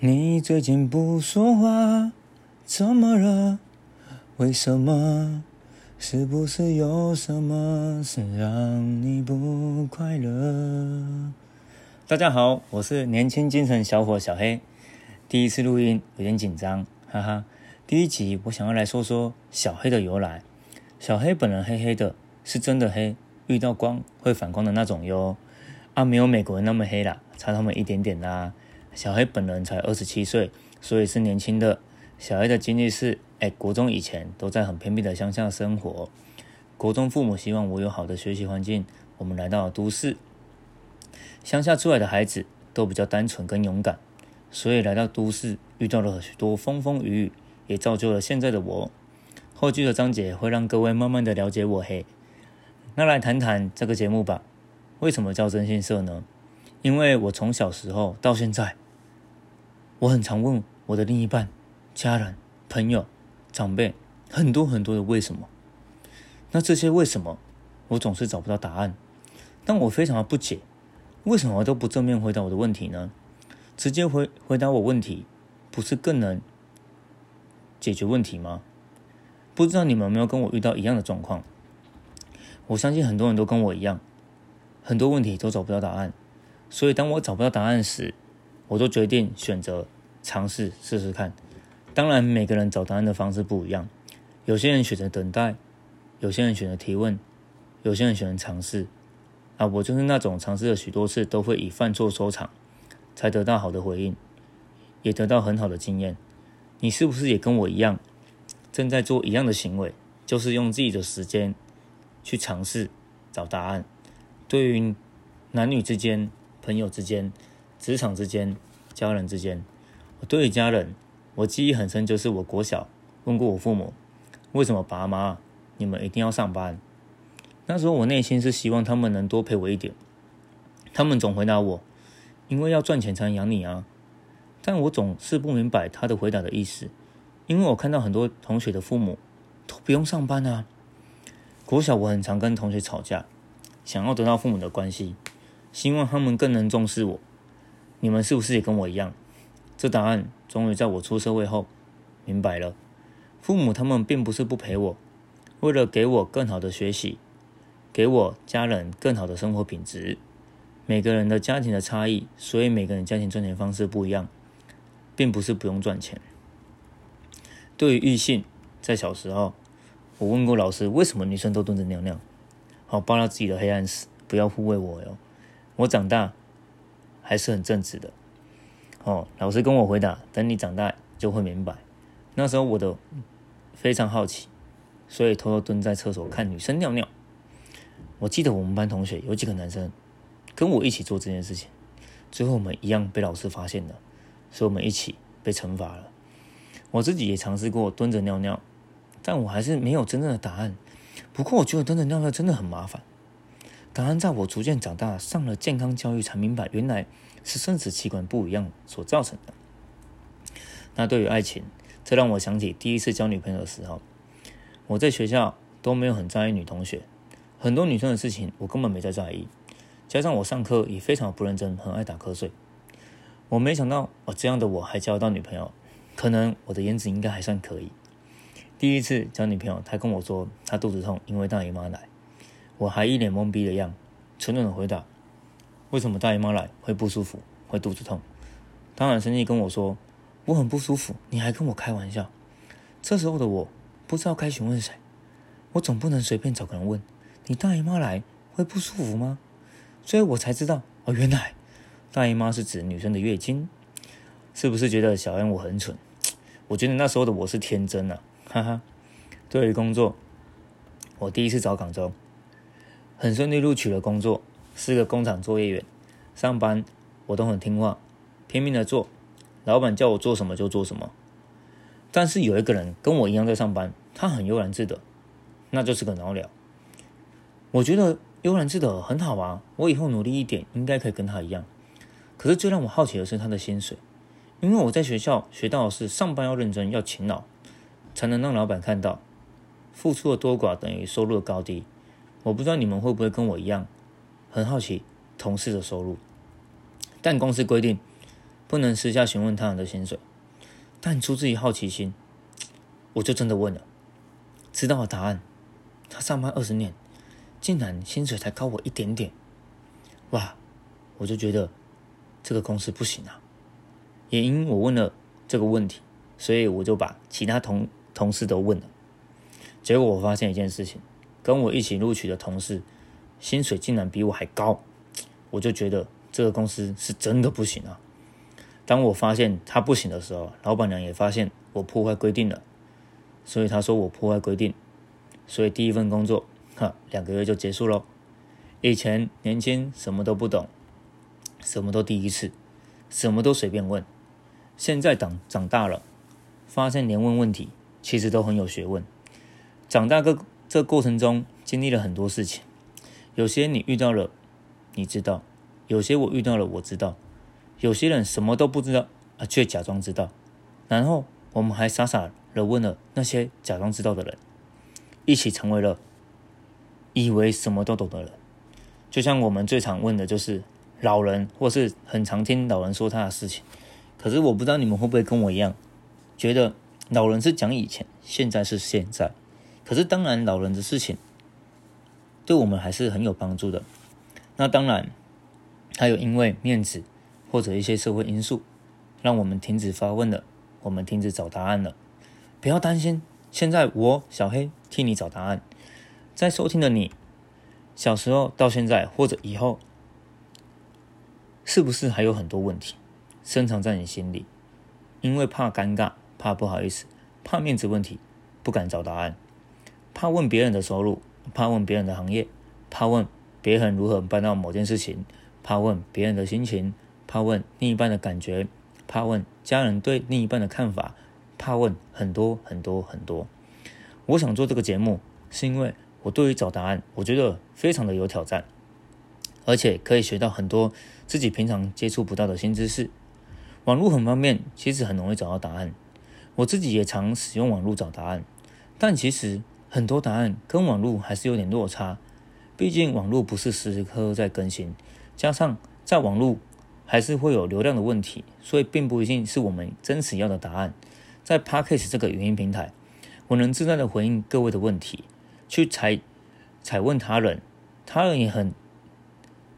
你最近不说话，怎么了？为什么？是不是有什么事让你不快乐？大家好，我是年轻精神小伙小黑，第一次录音有点紧张，哈哈。第一集我想要来说说小黑的由来。小黑本人黑黑的，是真的黑，遇到光会反光的那种哟。啊，没有美国人那么黑啦，差他们一点点啦。小黑本人才二十七岁，所以是年轻的。小黑的经历是，哎，国中以前都在很偏僻的乡下生活。国中父母希望我有好的学习环境，我们来到了都市。乡下出来的孩子都比较单纯跟勇敢，所以来到都市遇到了许多风风雨雨，也造就了现在的我。后续的章节会让各位慢慢的了解我嘿。那来谈谈这个节目吧。为什么叫征信社呢？因为我从小时候到现在。我很常问我的另一半、家人、朋友、长辈很多很多的为什么。那这些为什么，我总是找不到答案。但我非常的不解，为什么都不正面回答我的问题呢？直接回回答我问题，不是更能解决问题吗？不知道你们有没有跟我遇到一样的状况？我相信很多人都跟我一样，很多问题都找不到答案。所以当我找不到答案时，我都决定选择尝试试试看。当然，每个人找答案的方式不一样。有些人选择等待，有些人选择提问，有些人选择尝试。啊，我就是那种尝试了许多次都会以犯错收场，才得到好的回应，也得到很好的经验。你是不是也跟我一样，正在做一样的行为，就是用自己的时间去尝试找答案？对于男女之间、朋友之间。职场之间，家人之间，我对于家人，我记忆很深，就是我国小问过我父母，为什么爸妈你们一定要上班？那时候我内心是希望他们能多陪我一点，他们总回答我，因为要赚钱才能养你啊。但我总是不明白他的回答的意思，因为我看到很多同学的父母都不用上班啊。国小我很常跟同学吵架，想要得到父母的关系，希望他们更能重视我。你们是不是也跟我一样？这答案终于在我出社会后明白了。父母他们并不是不陪我，为了给我更好的学习，给我家人更好的生活品质。每个人的家庭的差异，所以每个人家庭赚钱方式不一样，并不是不用赚钱。对于异性，在小时候，我问过老师，为什么女生都蹲着尿尿？好，爆料自己的黑暗史，不要护卫我哟。我长大。还是很正直的，哦，老师跟我回答，等你长大就会明白。那时候我的非常好奇，所以偷偷蹲在厕所看女生尿尿。我记得我们班同学有几个男生跟我一起做这件事情，最后我们一样被老师发现了，所以我们一起被惩罚了。我自己也尝试过蹲着尿尿，但我还是没有真正的答案。不过我觉得蹲着尿尿真的很麻烦。答案在我逐渐长大，上了健康教育，才明白原来是生殖器官不一样所造成的。那对于爱情，这让我想起第一次交女朋友的时候，我在学校都没有很在意女同学，很多女生的事情我根本没在在意，加上我上课也非常不认真，很爱打瞌睡。我没想到，我这样的我还交到女朋友，可能我的颜值应该还算可以。第一次交女朋友，她跟我说她肚子痛，因为大姨妈来。我还一脸懵逼的样，沉重的回答：“为什么大姨妈来会不舒服，会肚子痛？”当然生气跟我说：“我很不舒服，你还跟我开玩笑。”这时候的我不知道该询问谁，我总不能随便找个人问：“你大姨妈来会不舒服吗？”所以我才知道哦，原来大姨妈是指女生的月经。是不是觉得小恩我很蠢？我觉得那时候的我是天真啊，哈哈。对于工作，我第一次找广州。很顺利录取了工作，是个工厂作业员。上班我都很听话，拼命的做，老板叫我做什么就做什么。但是有一个人跟我一样在上班，他很悠然自得，那就是个脑鸟。我觉得悠然自得很好啊，我以后努力一点，应该可以跟他一样。可是最让我好奇的是他的薪水，因为我在学校学到的是上班要认真，要勤劳，才能让老板看到，付出的多寡等于收入的高低。我不知道你们会不会跟我一样，很好奇同事的收入。但公司规定，不能私下询问他人的薪水，但出自于好奇心，我就真的问了，知道了答案。他上班二十年，竟然薪水才高我一点点，哇！我就觉得这个公司不行啊。也因我问了这个问题，所以我就把其他同同事都问了。结果我发现一件事情，跟我一起录取的同事薪水竟然比我还高，我就觉得这个公司是真的不行啊。当我发现他不行的时候，老板娘也发现我破坏规定了，所以他说我破坏规定。所以第一份工作，哈，两个月就结束喽。以前年轻什么都不懂，什么都第一次，什么都随便问。现在长长大了，发现连问问题其实都很有学问。长大个这过程中经历了很多事情，有些你遇到了，你知道；有些我遇到了，我知道。有些人什么都不知道啊，却假装知道，然后我们还傻傻的问了那些假装知道的人。一起成为了以为什么都懂的人，就像我们最常问的就是老人，或是很常听老人说他的事情。可是我不知道你们会不会跟我一样，觉得老人是讲以前，现在是现在。可是当然，老人的事情对我们还是很有帮助的。那当然，还有因为面子或者一些社会因素，让我们停止发问了，我们停止找答案了。不要担心。现在我小黑替你找答案，在收听的你，小时候到现在或者以后，是不是还有很多问题深藏在你心里？因为怕尴尬，怕不好意思，怕面子问题，不敢找答案，怕问别人的收入，怕问别人的行业，怕问别人如何办到某件事情，怕问别人的心情，怕问另一半的感觉，怕问家人对另一半的看法。怕问很多很多很多，我想做这个节目，是因为我对于找答案，我觉得非常的有挑战，而且可以学到很多自己平常接触不到的新知识。网络很方便，其实很容易找到答案。我自己也常使用网络找答案，但其实很多答案跟网络还是有点落差，毕竟网络不是时时刻刻在更新，加上在网络还是会有流量的问题，所以并不一定是我们真实要的答案。在 Parkes 这个语音平台，我能自在的回应各位的问题，去采采问他人，他人也很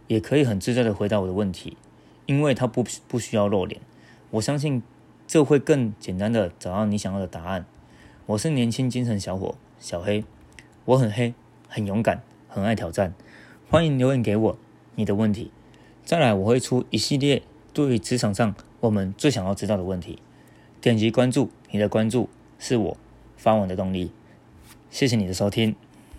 也可以很自在的回答我的问题，因为他不不需要露脸，我相信这会更简单的找到你想要的答案。我是年轻精神小伙小黑，我很黑，很勇敢，很爱挑战，欢迎留言给我你的问题，再来我会出一系列对于职场上我们最想要知道的问题。点击关注，你的关注是我发文的动力。谢谢你的收听。